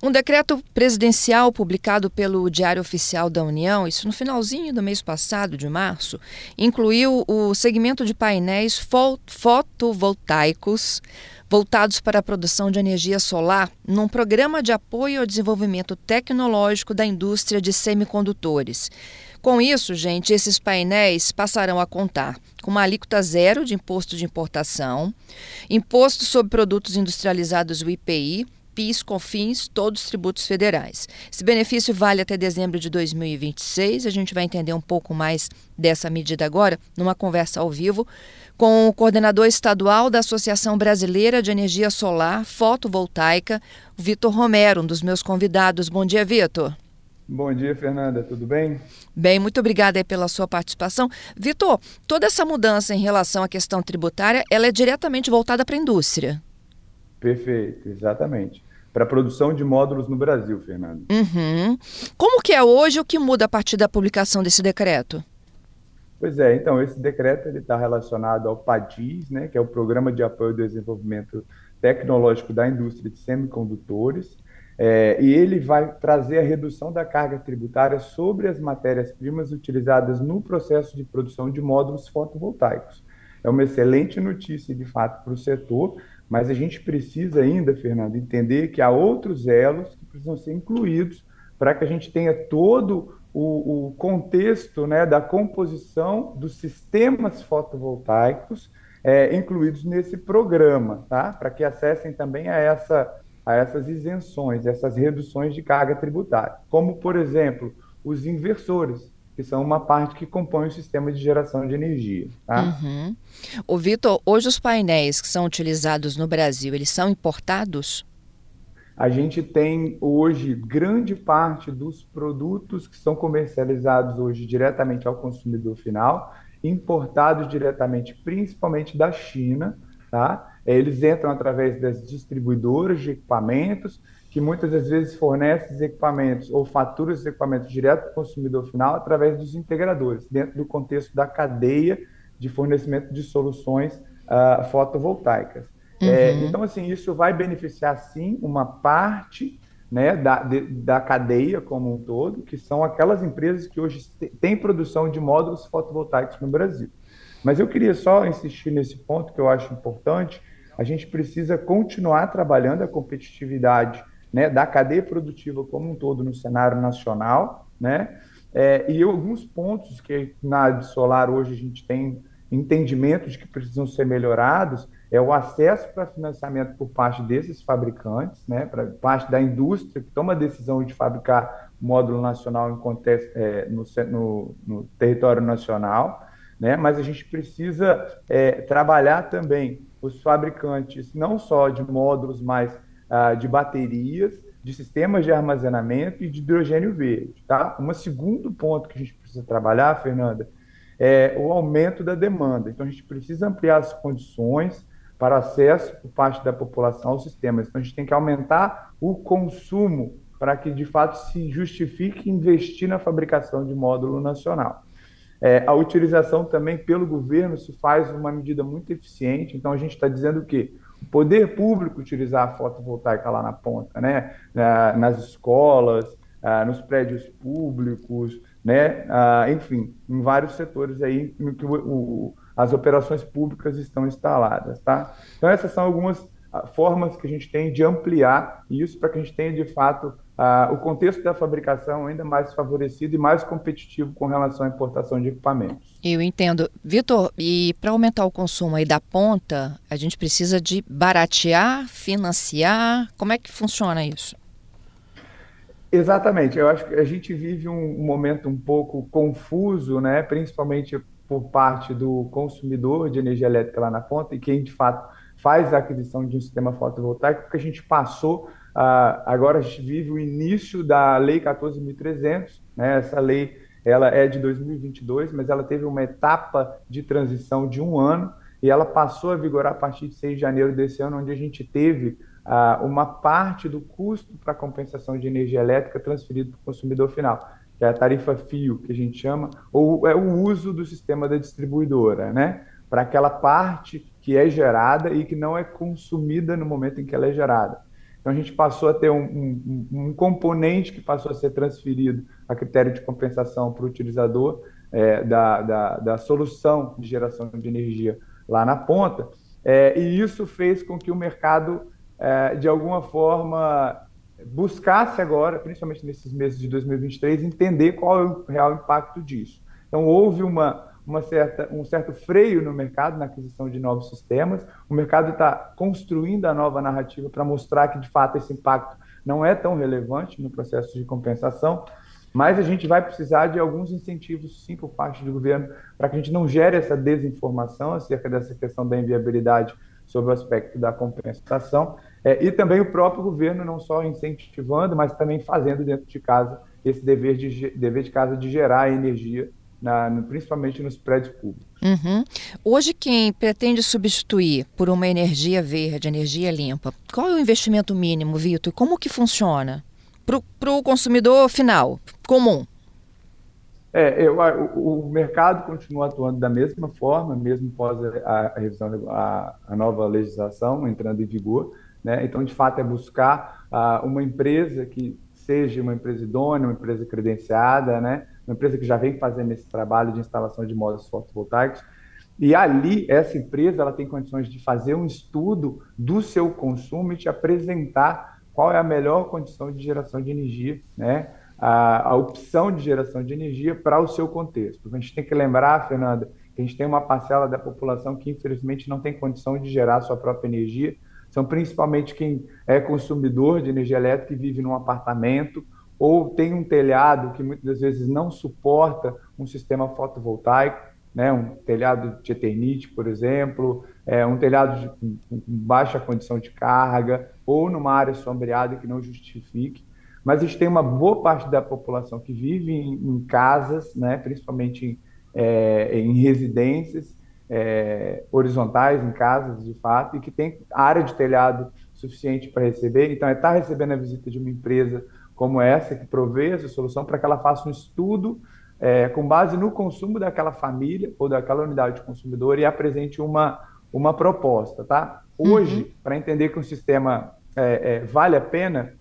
Um decreto presidencial publicado pelo Diário Oficial da União, isso no finalzinho do mês passado, de março, incluiu o segmento de painéis fotovoltaicos voltados para a produção de energia solar num programa de apoio ao desenvolvimento tecnológico da indústria de semicondutores. Com isso, gente, esses painéis passarão a contar com uma alíquota zero de imposto de importação, imposto sobre produtos industrializados, o IPI, PIS, COFINS, todos os tributos federais. Esse benefício vale até dezembro de 2026. A gente vai entender um pouco mais dessa medida agora numa conversa ao vivo com o coordenador estadual da Associação Brasileira de Energia Solar Fotovoltaica, Vitor Romero, um dos meus convidados. Bom dia, Vitor. Bom dia, Fernanda. Tudo bem? Bem, muito obrigada pela sua participação. Vitor, toda essa mudança em relação à questão tributária, ela é diretamente voltada para a indústria. Perfeito, exatamente para a produção de módulos no Brasil, Fernando. Uhum. Como que é hoje o que muda a partir da publicação desse decreto? Pois é, então esse decreto está relacionado ao PADIS, né, que é o Programa de Apoio ao Desenvolvimento Tecnológico da Indústria de Semicondutores, é, e ele vai trazer a redução da carga tributária sobre as matérias-primas utilizadas no processo de produção de módulos fotovoltaicos. É uma excelente notícia, de fato, para o setor, mas a gente precisa ainda, Fernando, entender que há outros elos que precisam ser incluídos para que a gente tenha todo o, o contexto né, da composição dos sistemas fotovoltaicos é, incluídos nesse programa, tá? para que acessem também a, essa, a essas isenções, essas reduções de carga tributária, como, por exemplo, os inversores que são uma parte que compõe o sistema de geração de energia. Tá? Uhum. O Vitor, hoje os painéis que são utilizados no Brasil, eles são importados? A gente tem hoje grande parte dos produtos que são comercializados hoje diretamente ao consumidor final, importados diretamente, principalmente da China, tá? Eles entram através das distribuidoras de equipamentos que muitas das vezes fornece os equipamentos ou fatura os equipamentos direto para o consumidor final através dos integradores, dentro do contexto da cadeia de fornecimento de soluções uh, fotovoltaicas. Uhum. É, então, assim, isso vai beneficiar, sim, uma parte né, da, de, da cadeia como um todo, que são aquelas empresas que hoje têm produção de módulos fotovoltaicos no Brasil. Mas eu queria só insistir nesse ponto que eu acho importante, a gente precisa continuar trabalhando a competitividade né, da cadeia produtiva como um todo no cenário nacional, né? É, e alguns pontos que na Absolar hoje a gente tem entendimento de que precisam ser melhorados é o acesso para financiamento por parte desses fabricantes, né, para parte da indústria que toma a decisão de fabricar módulo nacional em contexto, é, no, no, no, território nacional, né, mas a gente precisa é, trabalhar também os fabricantes não só de módulos, mas uh, de baterias, de sistemas de armazenamento e de hidrogênio verde. Tá? Um segundo ponto que a gente precisa trabalhar, Fernanda, é o aumento da demanda. Então, a gente precisa ampliar as condições para acesso por parte da população aos sistemas. Então, a gente tem que aumentar o consumo para que, de fato, se justifique investir na fabricação de módulo nacional. É, a utilização também pelo governo se faz uma medida muito eficiente. Então, a gente está dizendo o poder público utilizar a fotovoltaica lá na ponta, né? nas escolas, ah, nos prédios públicos, né? Ah, enfim, em vários setores aí que o, as operações públicas estão instaladas, tá? Então essas são algumas ah, formas que a gente tem de ampliar isso para que a gente tenha de fato uh, o contexto da fabricação ainda mais favorecido e mais competitivo com relação à importação de equipamentos. Eu entendo. Vitor, e para aumentar o consumo aí da ponta, a gente precisa de baratear, financiar? Como é que funciona isso? Exatamente. Eu acho que a gente vive um, um momento um pouco confuso, né? principalmente por parte do consumidor de energia elétrica lá na ponta e quem de fato faz a aquisição de um sistema fotovoltaico, porque a gente passou ah, agora a gente vive o início da Lei 14.300, né? essa lei ela é de 2022, mas ela teve uma etapa de transição de um ano e ela passou a vigorar a partir de 6 de janeiro desse ano, onde a gente teve ah, uma parte do custo para compensação de energia elétrica transferido para o consumidor final, que é a tarifa fio, que a gente chama, ou é o uso do sistema da distribuidora, né? Para aquela parte que é gerada e que não é consumida no momento em que ela é gerada. Então a gente passou a ter um, um, um componente que passou a ser transferido a critério de compensação para o utilizador é, da, da, da, solução de geração de energia lá na ponta, é, e isso fez com que o mercado, é, de alguma forma, buscasse agora, principalmente nesses meses de 2023, entender qual é o real impacto disso. Então, houve uma, uma certa, um certo freio no mercado na aquisição de novos sistemas. O mercado está construindo a nova narrativa para mostrar que, de fato, esse impacto não é tão relevante no processo de compensação. Mas a gente vai precisar de alguns incentivos, sim, por parte do governo, para que a gente não gere essa desinformação acerca dessa questão da inviabilidade sobre o aspecto da compensação. É, e também o próprio governo não só incentivando, mas também fazendo dentro de casa esse dever de, dever de casa de gerar energia, na, principalmente nos prédios públicos. Uhum. Hoje, quem pretende substituir por uma energia verde, energia limpa, qual é o investimento mínimo, Vitor? Como que funciona? para o consumidor final, comum? É, eu, o, o, mercado continua atuando da mesma forma, mesmo após a, a revisão, a, a, nova legislação entrando em vigor. Né? Então, de fato, é buscar uh, uma empresa que seja uma empresa idônea, uma empresa credenciada, né? Uma empresa que já vem fazendo esse trabalho de instalação de módulos fotovoltaicos. E ali, essa empresa ela tem condições de fazer um estudo do seu consumo e te apresentar qual é a melhor condição de geração de energia, né? a, a opção de geração de energia para o seu contexto. A gente tem que lembrar, Fernanda, que a gente tem uma parcela da população que infelizmente não tem condição de gerar sua própria energia. São principalmente quem é consumidor de energia elétrica e vive num apartamento ou tem um telhado que muitas vezes não suporta um sistema fotovoltaico né, um telhado de eternite, por exemplo, é, um telhado de, com, com baixa condição de carga, ou numa área sombreada que não justifique. Mas a gente tem uma boa parte da população que vive em, em casas, né, principalmente em, é, em residências é, horizontais, em casas de fato, e que tem área de telhado suficiente para receber. Então, é estar tá recebendo a visita de uma empresa como essa, que provê essa solução, para que ela faça um estudo é, com base no consumo daquela família ou daquela unidade de consumidor e apresente uma, uma proposta, tá? Hoje, uhum. para entender que um sistema é, é, vale a pena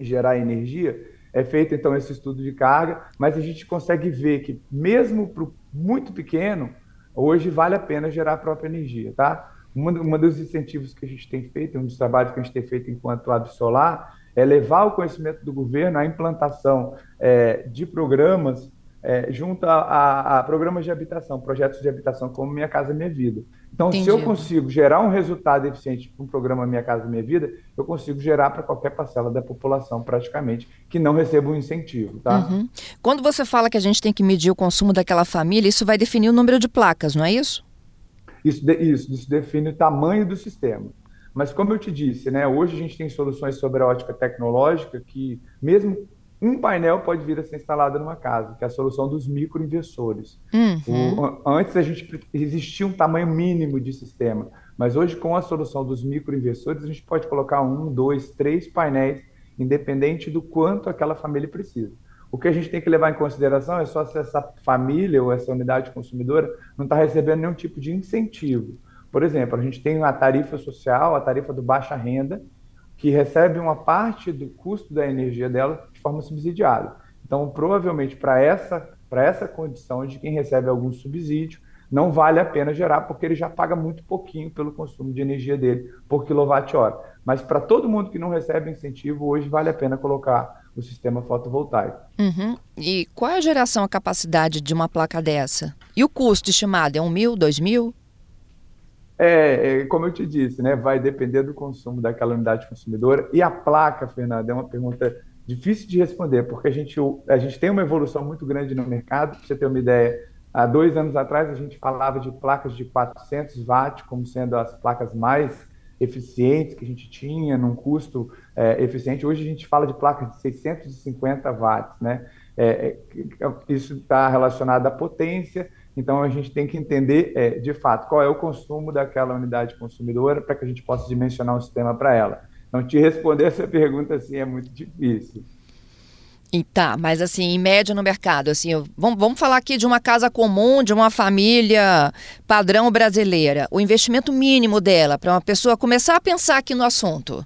gerar energia, é feito então esse estudo de carga, mas a gente consegue ver que mesmo para o muito pequeno, hoje vale a pena gerar a própria energia, tá? Uma, uma dos incentivos que a gente tem feito, um dos trabalhos que a gente tem feito enquanto Absolar, é levar o conhecimento do governo à implantação é, de programas é, junto a, a, a, programas de habitação, projetos de habitação como Minha Casa Minha Vida. Então, Entendi. se eu consigo gerar um resultado eficiente para um programa Minha Casa Minha Vida, eu consigo gerar para qualquer parcela da população, praticamente, que não receba um incentivo. Tá? Uhum. Quando você fala que a gente tem que medir o consumo daquela família, isso vai definir o número de placas, não é isso? Isso, isso, isso define o tamanho do sistema. Mas como eu te disse, né, hoje a gente tem soluções sobre a ótica tecnológica que, mesmo um painel pode vir a ser instalado numa casa, que é a solução dos microinversores. Uhum. antes a gente existia um tamanho mínimo de sistema, mas hoje com a solução dos microinversores a gente pode colocar um, dois, três painéis, independente do quanto aquela família precisa. O que a gente tem que levar em consideração é só se essa família ou essa unidade consumidora não está recebendo nenhum tipo de incentivo. Por exemplo, a gente tem a tarifa social, a tarifa do baixa renda, que recebe uma parte do custo da energia dela de forma subsidiada. Então, provavelmente, para essa, essa condição de quem recebe algum subsídio, não vale a pena gerar, porque ele já paga muito pouquinho pelo consumo de energia dele por quilowatt-hora. Mas para todo mundo que não recebe incentivo, hoje vale a pena colocar o sistema fotovoltaico. Uhum. E qual é a geração, a capacidade de uma placa dessa? E o custo estimado? É um mil, dois mil? É, é, como eu te disse, né, vai depender do consumo daquela unidade consumidora. E a placa, Fernanda, é uma pergunta difícil de responder, porque a gente, a gente tem uma evolução muito grande no mercado. Para você ter uma ideia, há dois anos atrás a gente falava de placas de 400 watts como sendo as placas mais eficientes que a gente tinha, num custo é, eficiente. Hoje a gente fala de placas de 650 watts, né? É, é isso está relacionado à potência então, a gente tem que entender, é, de fato, qual é o consumo daquela unidade consumidora para que a gente possa dimensionar um sistema para ela. Então, te responder essa pergunta assim é muito difícil. E tá, mas assim, em média no mercado, assim, vamos, vamos falar aqui de uma casa comum, de uma família padrão brasileira. O investimento mínimo dela para uma pessoa começar a pensar aqui no assunto.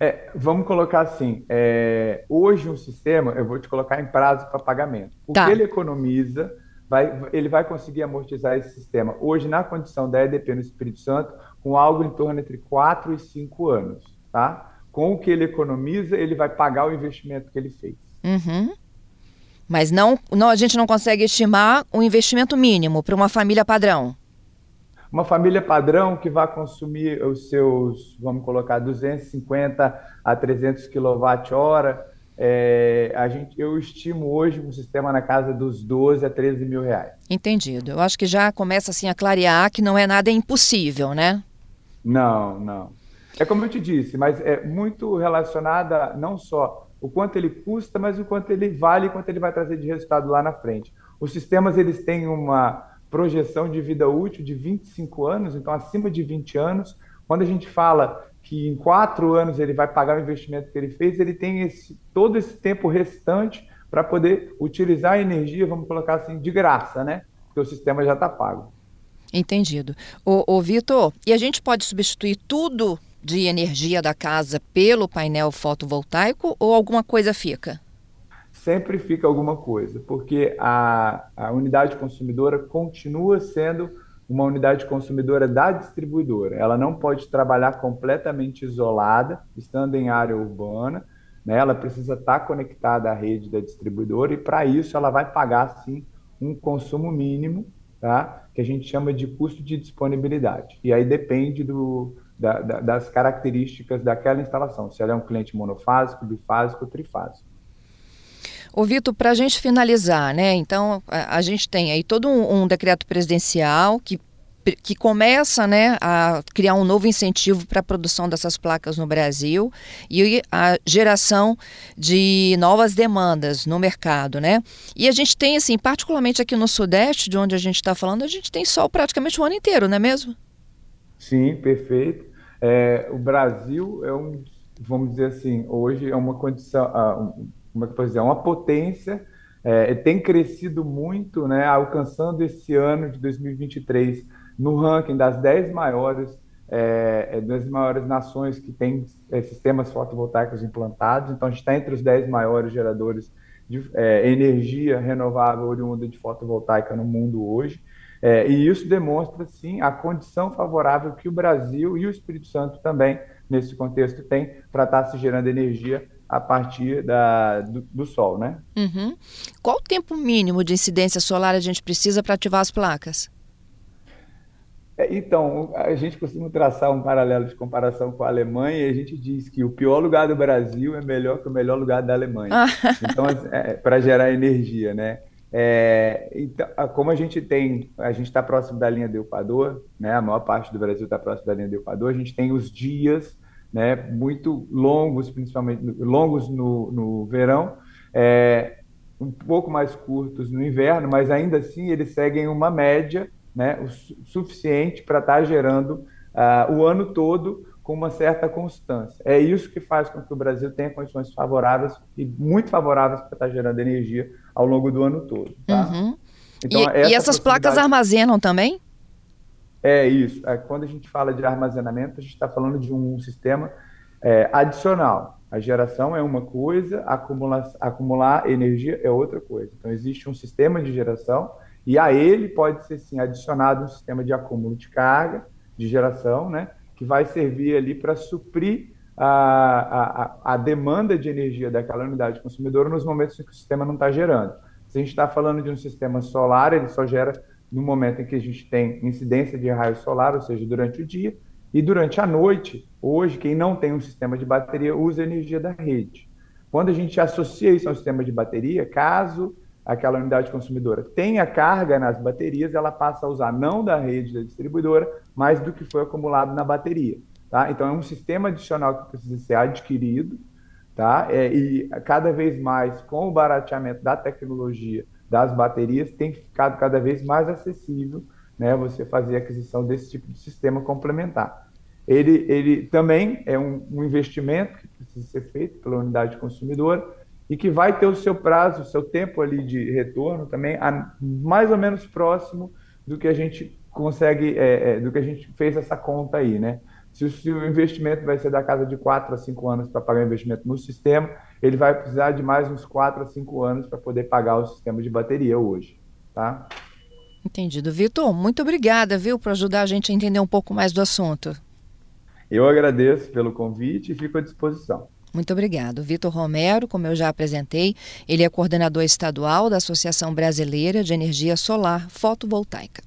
É, vamos colocar assim, é, hoje um sistema, eu vou te colocar em prazo para pagamento. O tá. que ele economiza, vai, ele vai conseguir amortizar esse sistema. Hoje, na condição da EDP no Espírito Santo, com algo em torno entre 4 e 5 anos, tá? Com o que ele economiza, ele vai pagar o investimento que ele fez. Uhum. Mas não, não, a gente não consegue estimar um investimento mínimo para uma família padrão. Uma família padrão que vai consumir os seus, vamos colocar, 250 a 300 kWh, é, a gente, eu estimo hoje um sistema na casa dos 12 a 13 mil reais. Entendido. Eu acho que já começa assim a clarear que não é nada impossível, né? Não, não. É como eu te disse, mas é muito relacionada não só o quanto ele custa, mas o quanto ele vale e quanto ele vai trazer de resultado lá na frente. Os sistemas eles têm uma projeção de vida útil de 25 anos, então acima de 20 anos. Quando a gente fala que em quatro anos ele vai pagar o investimento que ele fez, ele tem esse, todo esse tempo restante para poder utilizar a energia, vamos colocar assim, de graça, né? Porque o sistema já está pago. Entendido. O, o Vitor, e a gente pode substituir tudo de energia da casa pelo painel fotovoltaico ou alguma coisa fica? Sempre fica alguma coisa, porque a, a unidade consumidora continua sendo uma unidade consumidora da distribuidora. Ela não pode trabalhar completamente isolada, estando em área urbana. Né? Ela precisa estar conectada à rede da distribuidora e, para isso, ela vai pagar, sim, um consumo mínimo, tá? que a gente chama de custo de disponibilidade. E aí depende do, da, da, das características daquela instalação, se ela é um cliente monofásico, bifásico trifásico. Ô Vitor, para a gente finalizar, né? Então, a, a, gente tem aí todo um, um decreto presidencial que que começa né, a criar um novo incentivo para a produção dessas placas no Brasil e a geração de novas demandas no mercado. Né? E a gente tem, assim, particularmente aqui no Sudeste, de onde a gente está falando, a gente tem sol praticamente o ano inteiro, não é mesmo? Sim, perfeito. É, o Brasil é um, vamos dizer assim, hoje é uma condição, como é que eu posso dizer, uma potência, é, tem crescido muito, né, alcançando esse ano de 2023 no ranking das 10 maiores, é, é, das maiores nações que têm é, sistemas fotovoltaicos implantados. Então, a gente está entre os 10 maiores geradores de é, energia renovável oriunda de fotovoltaica no mundo hoje. É, e isso demonstra, sim, a condição favorável que o Brasil e o Espírito Santo também, nesse contexto, têm para estar tá se gerando energia a partir da, do, do sol, né? Uhum. Qual o tempo mínimo de incidência solar a gente precisa para ativar as placas? É, então, a gente costuma traçar um paralelo de comparação com a Alemanha e a gente diz que o pior lugar do Brasil é melhor que o melhor lugar da Alemanha. Ah. então, é, para gerar energia, né? É, então, como a gente tem, a gente está próximo da linha do Equador, né? A maior parte do Brasil está próximo da linha do Equador. A gente tem os dias, né? Muito longos, principalmente longos no, no verão, é, um pouco mais curtos no inverno, mas ainda assim eles seguem uma média, né? O suficiente para estar tá gerando uh, o ano todo com uma certa constância. É isso que faz com que o Brasil tenha condições favoráveis e muito favoráveis para estar tá gerando energia ao longo do ano todo. Tá? Uhum. Então, e, essa e, essas placas armazenam também? É isso. É, quando a gente fala de armazenamento, a gente está falando de um sistema é, adicional. A geração é uma coisa, acumular, acumular energia é outra coisa. Então, existe um sistema de geração e a ele pode ser, sim, adicionado um sistema de acúmulo de carga, de geração, né? que vai servir ali para suprir a, a, a, demanda de energia daquela unidade consumidora nos momentos em que o sistema não está gerando. Se a gente está falando de um sistema solar, ele só gera no momento em que a gente tem incidência de raio solar, ou seja, durante o dia, e durante a noite, hoje, quem não tem um sistema de bateria usa a energia da rede. Quando a gente associa isso ao sistema de bateria, caso aquela unidade consumidora tenha carga nas baterias, ela passa a usar não da rede da distribuidora, mas do que foi acumulado na bateria. Tá? Então, é um sistema adicional que precisa ser adquirido, tá? É, e cada vez mais, com o barateamento da tecnologia das baterias, tem ficado cada vez mais acessível né, você fazer a aquisição desse tipo de sistema complementar. Ele, ele também é um, um investimento que precisa ser feito pela unidade consumidora, e que vai ter o seu prazo, o seu tempo ali de retorno também a, mais ou menos próximo do que a gente consegue, é, é, do que a gente fez essa conta aí, né? Se o, se o investimento vai ser da casa de 4 a 5 anos para pagar o investimento no sistema, ele vai precisar de mais uns 4 a 5 anos para poder pagar o sistema de bateria hoje. Tá? Entendido. Vitor, muito obrigada, viu, por ajudar a gente a entender um pouco mais do assunto. Eu agradeço pelo convite e fico à disposição. Muito obrigado. Vitor Romero, como eu já apresentei, ele é coordenador estadual da Associação Brasileira de Energia Solar Fotovoltaica.